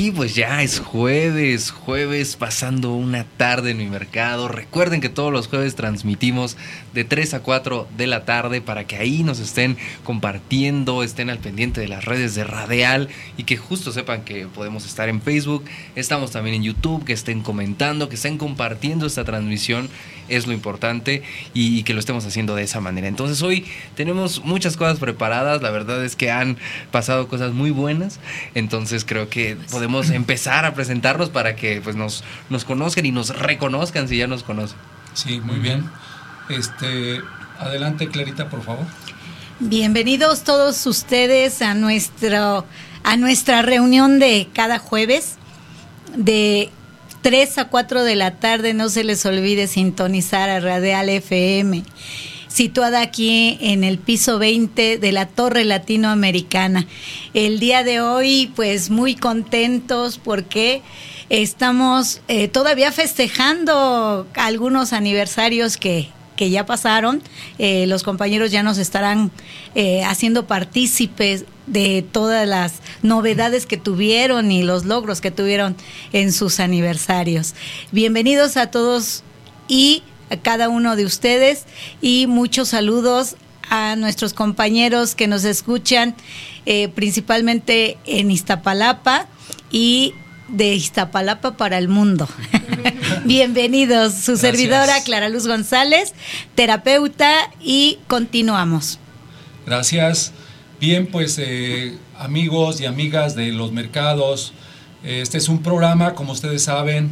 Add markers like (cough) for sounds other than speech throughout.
Y pues ya es jueves, jueves pasando una tarde en mi mercado. Recuerden que todos los jueves transmitimos de 3 a 4 de la tarde para que ahí nos estén compartiendo, estén al pendiente de las redes de Radial y que justo sepan que podemos estar en Facebook, estamos también en YouTube, que estén comentando, que estén compartiendo esta transmisión es lo importante y, que lo estemos haciendo de esa manera. Entonces hoy tenemos muchas cosas preparadas, la verdad es que han pasado cosas muy buenas, entonces creo que podemos empezar a presentarnos para que pues nos, nos conozcan y nos reconozcan si ya nos conocen. Sí, muy bien. Este, adelante Clarita, por favor. Bienvenidos todos ustedes a nuestro a nuestra reunión de cada jueves de 3 a 4 de la tarde, no se les olvide sintonizar a Radial FM, situada aquí en el piso 20 de la Torre Latinoamericana. El día de hoy, pues muy contentos porque estamos eh, todavía festejando algunos aniversarios que, que ya pasaron. Eh, los compañeros ya nos estarán eh, haciendo partícipes de todas las novedades que tuvieron y los logros que tuvieron en sus aniversarios. Bienvenidos a todos y a cada uno de ustedes y muchos saludos a nuestros compañeros que nos escuchan eh, principalmente en Iztapalapa y de Iztapalapa para el mundo. (laughs) (laughs) Bienvenidos, su servidora Clara Luz González, terapeuta y continuamos. Gracias. Bien, pues eh, amigos y amigas de los mercados, este es un programa, como ustedes saben,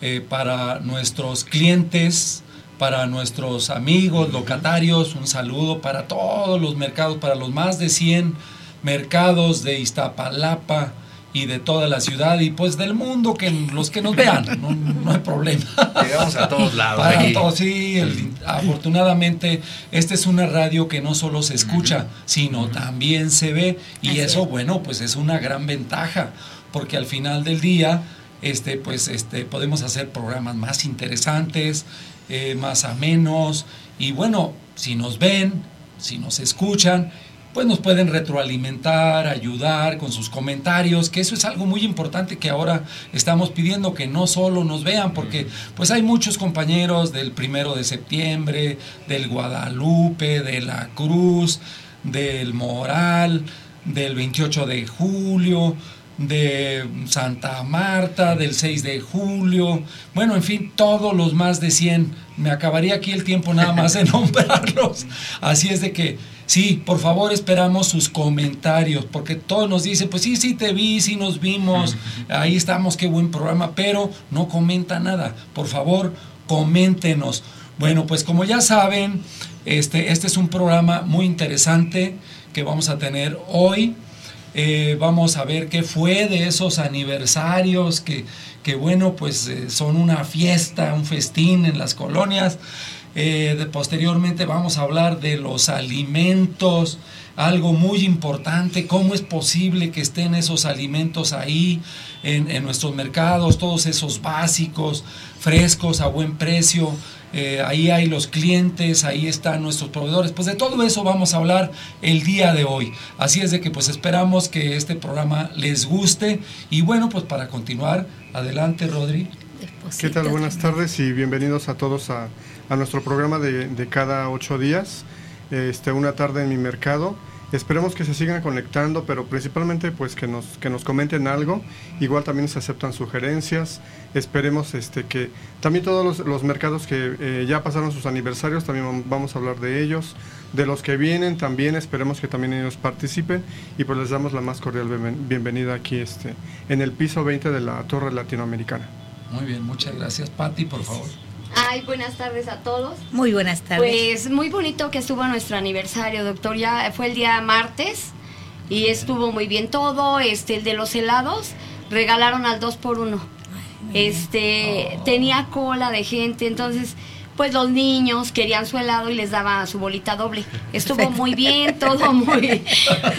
eh, para nuestros clientes, para nuestros amigos, locatarios, un saludo para todos los mercados, para los más de 100 mercados de Iztapalapa, y de toda la ciudad y pues del mundo, que los que nos vean, (laughs) no, hay problema. Llegamos a todos lados. Para sí, afortunadamente esta es una radio que no solo se escucha, sino también se ve. Y eso, bueno, pues es una gran ventaja, porque al final del día, este, pues este, podemos hacer programas más interesantes, eh, más amenos. Y bueno, si nos ven, si nos escuchan, pues nos pueden retroalimentar, ayudar con sus comentarios, que eso es algo muy importante que ahora estamos pidiendo que no solo nos vean, porque pues hay muchos compañeros del primero de septiembre, del Guadalupe, de la Cruz, del Moral, del 28 de julio, de Santa Marta, del 6 de julio, bueno, en fin, todos los más de 100. Me acabaría aquí el tiempo nada más de (laughs) nombrarlos. Así es de que Sí, por favor esperamos sus comentarios, porque todos nos dicen, pues sí, sí te vi, sí nos vimos, ahí estamos, qué buen programa, pero no comenta nada. Por favor, coméntenos. Bueno, pues como ya saben, este, este es un programa muy interesante que vamos a tener hoy. Eh, vamos a ver qué fue de esos aniversarios que, que bueno, pues eh, son una fiesta, un festín en las colonias. Eh, posteriormente vamos a hablar de los alimentos, algo muy importante, cómo es posible que estén esos alimentos ahí en, nuestros mercados, todos esos básicos, frescos, a buen precio. Eh, ahí hay los clientes, ahí están nuestros proveedores. Pues de todo eso vamos a hablar el día de hoy. Así es de que pues esperamos que este programa les guste. Y bueno, pues para continuar, adelante Rodri. ¿Qué tal? Buenas tardes y bienvenidos a todos a a nuestro programa de, de cada ocho días, este, una tarde en mi mercado. Esperemos que se sigan conectando, pero principalmente pues que nos, que nos comenten algo. Igual también se aceptan sugerencias. Esperemos este, que también todos los, mercados que eh, ya pasaron sus aniversarios, también vamos a hablar de ellos. De los que vienen también esperemos que también ellos participen y pues les damos la más cordial bienvenida aquí este, en el piso 20 de la Torre Latinoamericana. Muy bien, muchas gracias. Patti, por favor. Ay, buenas tardes a todos. Muy buenas tardes. Pues muy bonito que estuvo nuestro aniversario, doctor. Ya fue el día martes y estuvo muy bien todo. Este, el de los helados, regalaron al 2 por 1 Este, tenía cola de gente, entonces pues los niños querían su helado y les daba su bolita doble. Estuvo muy bien, todo muy,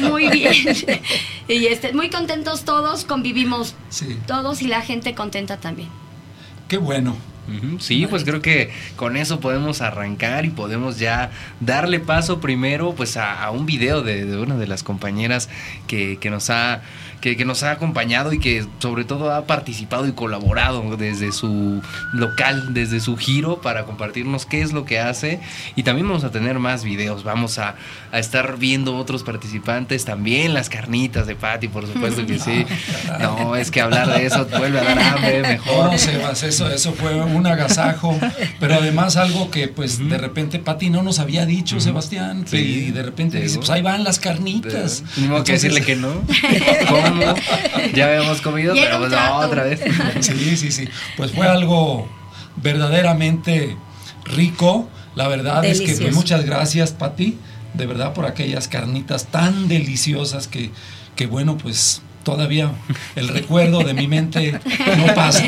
muy bien. (laughs) Y este, muy contentos todos, convivimos Sí. todos y la gente contenta también. Qué bueno. Sí, pues creo que con eso podemos arrancar y podemos ya darle paso primero pues a, a un video de, de una de las compañeras que, que nos ha que, que nos ha acompañado y que sobre todo ha participado y colaborado desde su local, desde su giro para compartirnos qué es lo que hace y también vamos a tener más videos, vamos a, a estar viendo otros participantes, también las carnitas de Patty, por supuesto que sí. (laughs) No, es que hablar de eso vuelve a dar hambre, mejor. No, Sebas, eso, eso fue un agasajo, pero además algo que pues de repente Pati no nos había dicho, Sebastián, Sí. y de repente dice, pues ahí van las carnitas. Ni modo que decirle que no. (laughs) ¿Cómo? (laughs) Ya habíamos comido, pero pues no, otra vez. (laughs) Sí, sí, sí. Pues fue algo verdaderamente rico. La verdad es que pues, muchas gracias, Pati, de verdad, por aquellas carnitas tan deliciosas que, que bueno, pues todavía el recuerdo de mi mente no pasa.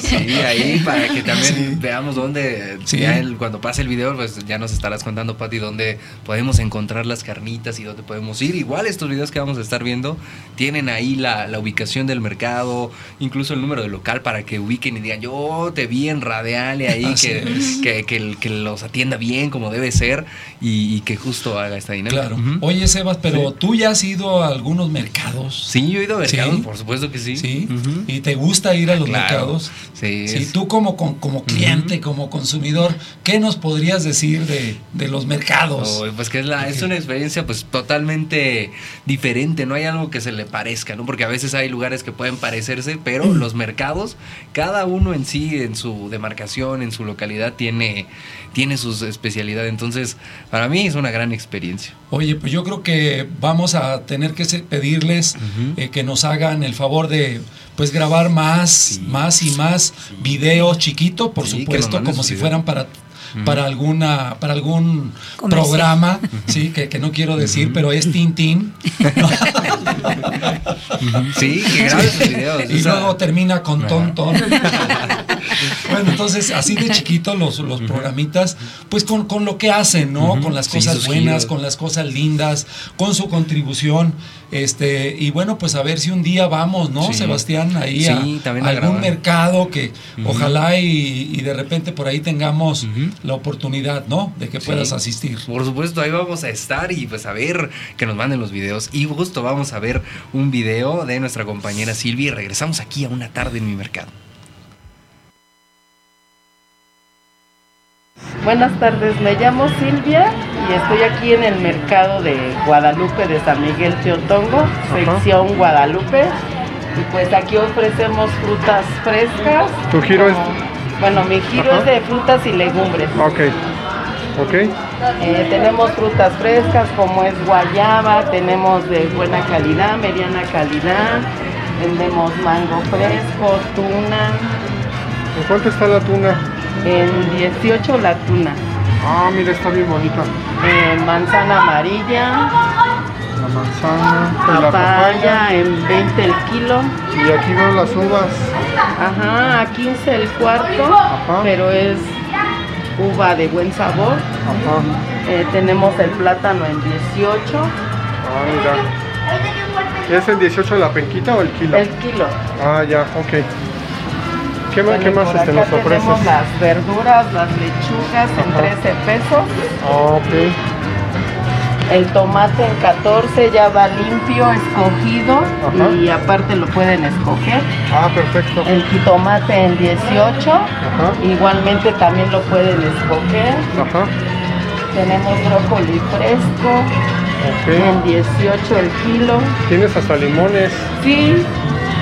Sí, ahí para que también Sí. veamos dónde, Sí. ya el- cuando pase el video, pues ya nos estarás contando, Pati, dónde podemos encontrar las carnitas y dónde podemos ir. Igual estos videos que vamos a estar viendo tienen ahí la, la ubicación del mercado, incluso el número de local para que ubiquen y digan, yo te vi en Radial y ahí Así que, es. que, que los atienda bien como debe ser y, y que justo haga esta dinámica. Claro. Oye, Sebas, pero tú ya has ido a algunos mercados. Sí, yo he ido a mercados, Sí. por supuesto que sí. Sí. ¿Y te gusta ir a los Claro. mercados? Sí, tú como, como cliente, como consumidor, ¿qué nos podrías decir de, de los mercados? Oh, pues que es, la, es una experiencia pues totalmente diferente, no hay algo que se le parezca, ¿no? Porque a veces hay lugares que pueden parecerse, pero Mm. los mercados, cada uno en sí, en su demarcación, en su localidad, tiene, tiene sus especialidades. Entonces, para mí es una gran experiencia. Oye, pues yo creo que vamos a tener que pedirles eh, que nos hagan el favor de pues grabar más, Sí. más y más videos chiquitos, por Sí, supuesto, como si fueran para para alguna para algún programa, sí, que, que no quiero decir, pero es Tintín. Sí, que graben sus videos. y o sea, luego termina con Ajá. ton ton. (laughs) bueno, entonces así de chiquito los, los programitas, pues con, con lo que hacen, ¿no? Con las cosas buenas, giros. con las cosas lindas, con su contribución. Este, y bueno, pues a ver si un día vamos, ¿no, Sí. Sebastián? Ahí Sí, a, también a algún mercado que ojalá y, y de repente por ahí tengamos la oportunidad, ¿no? De que Sí. puedas asistir. Por supuesto, ahí vamos a estar y pues a ver que nos manden los videos. Y justo vamos a ver un video de nuestra compañera Silvia y regresamos aquí a una tarde en mi mercado. Buenas tardes, me llamo Silvia y estoy aquí en el mercado de Guadalupe de San Miguel Teotongo, sección Guadalupe. Y pues aquí ofrecemos frutas frescas. ¿Tu giro es- Bueno, mi giro es de frutas y legumbres. Ok. Ok. Eh, tenemos frutas frescas como es guayaba, tenemos de buena calidad, mediana calidad. Vendemos mango fresco, tuna. ¿En cuánto está la tuna? En 18 la tuna. Ah, mira, está bien bonita. Eh, manzana amarilla, La manzana, la papaya en 20 el kilo, Y aquí veo las uvas. ajá, a 15 el cuarto, Ajá. pero es uva de buen sabor. Ajá. Eh, tenemos el plátano en 18, Ah, mira. ¿Es el 18 la penquita o el kilo? el kilo. Ah, ya, ok. ¿Qué, más- qué más este, nos ofreces? tenemos las verduras, las lechugas en Ajá. 13 pesos, Ah, ok. el tomate en 14 ya va limpio, escogido Ajá. y aparte lo pueden escoger. Ah, perfecto. El jitomate en 18, Ajá. igualmente también lo pueden escoger. Ajá. Tenemos brócoli fresco en Ok. 18 el kilo. Tienes hasta limones. Sí,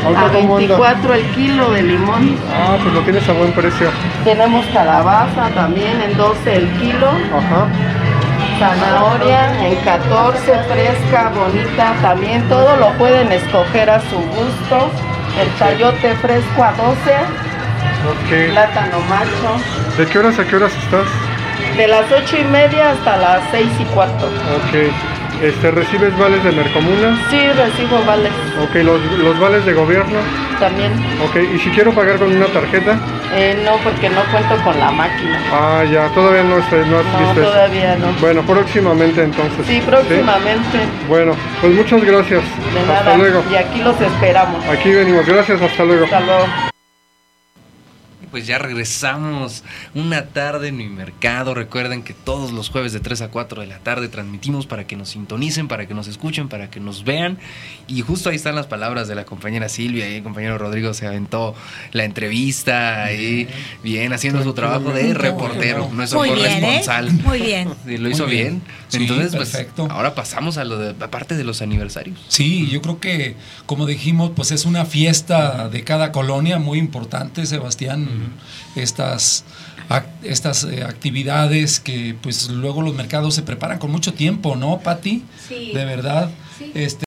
a cómo anda? 24 el kilo de limón. Ah, pues lo tienes a buen precio. Tenemos calabaza también en 12 el kilo. Ajá. Zanahoria en 14, fresca, bonita. También todo lo pueden escoger a su gusto. El chayote fresco a 12, Ok. plátano macho. ¿De qué horas a qué horas estás? De las 8 y media hasta las 6 y cuarto. Ok. Este, ¿Recibes vales de Mercomuna? Sí, recibo vales Ok, los, los vales de gobierno. también. Ok, ¿y si quiero pagar con una tarjeta? Eh, no, porque no cuento con la máquina. Ah, ya, todavía no, estoy, no No, todavía no. Bueno, próximamente entonces. Sí, próximamente. Bueno, pues muchas gracias. De hasta nada. luego. Y aquí los esperamos. Aquí venimos. Gracias, hasta luego. Hasta luego. Pues ya regresamos una tarde en mi mercado. Recuerden que todos los jueves de 3 a 4 de la tarde transmitimos para que nos sintonicen, para que nos escuchen, para que nos vean. Y justo ahí están las palabras de la compañera Silvia y el compañero Rodrigo se aventó la entrevista ahí, bien, haciendo su trabajo de reportero, nuestro Muy bien, ¿eh? corresponsal. Muy bien. Lo hizo bien. Sí, Entonces, pues perfecto. ahora pasamos a lo de aparte de los aniversarios. Sí, yo creo que, como dijimos, pues es una fiesta de cada colonia muy importante, Sebastián. Estas, estas eh, actividades que pues luego los mercados se preparan con mucho tiempo, ¿no, Patti? Sí. De verdad. Sí. Este,